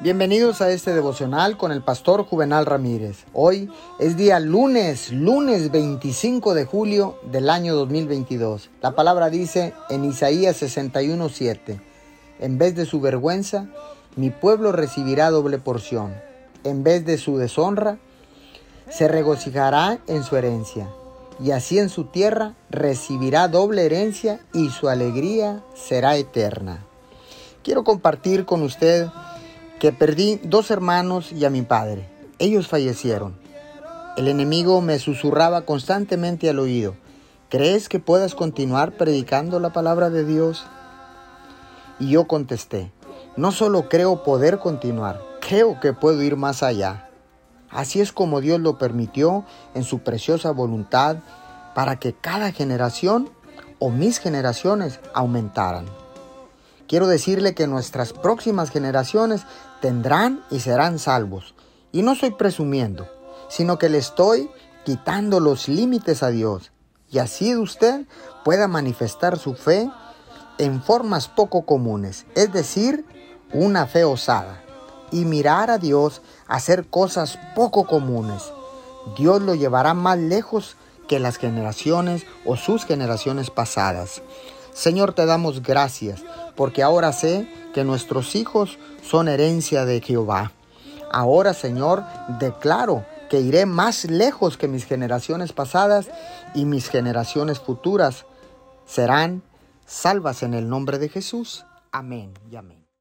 Bienvenidos a este devocional con el pastor Juvenal Ramírez. Hoy es día lunes, lunes 25 de julio del año 2022. La palabra dice en Isaías 61:7, en vez de su vergüenza, mi pueblo recibirá doble porción. En vez de su deshonra, se regocijará en su herencia. Y así en su tierra recibirá doble herencia y su alegría será eterna. Quiero compartir con usted que perdí dos hermanos y a mi padre. Ellos fallecieron. El enemigo me susurraba constantemente al oído. ¿Crees que puedas continuar predicando la palabra de Dios? Y yo contesté, no solo creo poder continuar, creo que puedo ir más allá. Así es como Dios lo permitió en su preciosa voluntad para que cada generación o mis generaciones aumentaran. Quiero decirle que nuestras próximas generaciones tendrán y serán salvos. Y no estoy presumiendo, sino que le estoy quitando los límites a Dios. Y así usted pueda manifestar su fe en formas poco comunes, es decir, una fe osada. Y mirar a Dios hacer cosas poco comunes. Dios lo llevará más lejos que las generaciones o sus generaciones pasadas. Señor, te damos gracias porque ahora sé que nuestros hijos son herencia de Jehová. Ahora, Señor, declaro que iré más lejos que mis generaciones pasadas y mis generaciones futuras serán salvas en el nombre de Jesús. Amén y amén.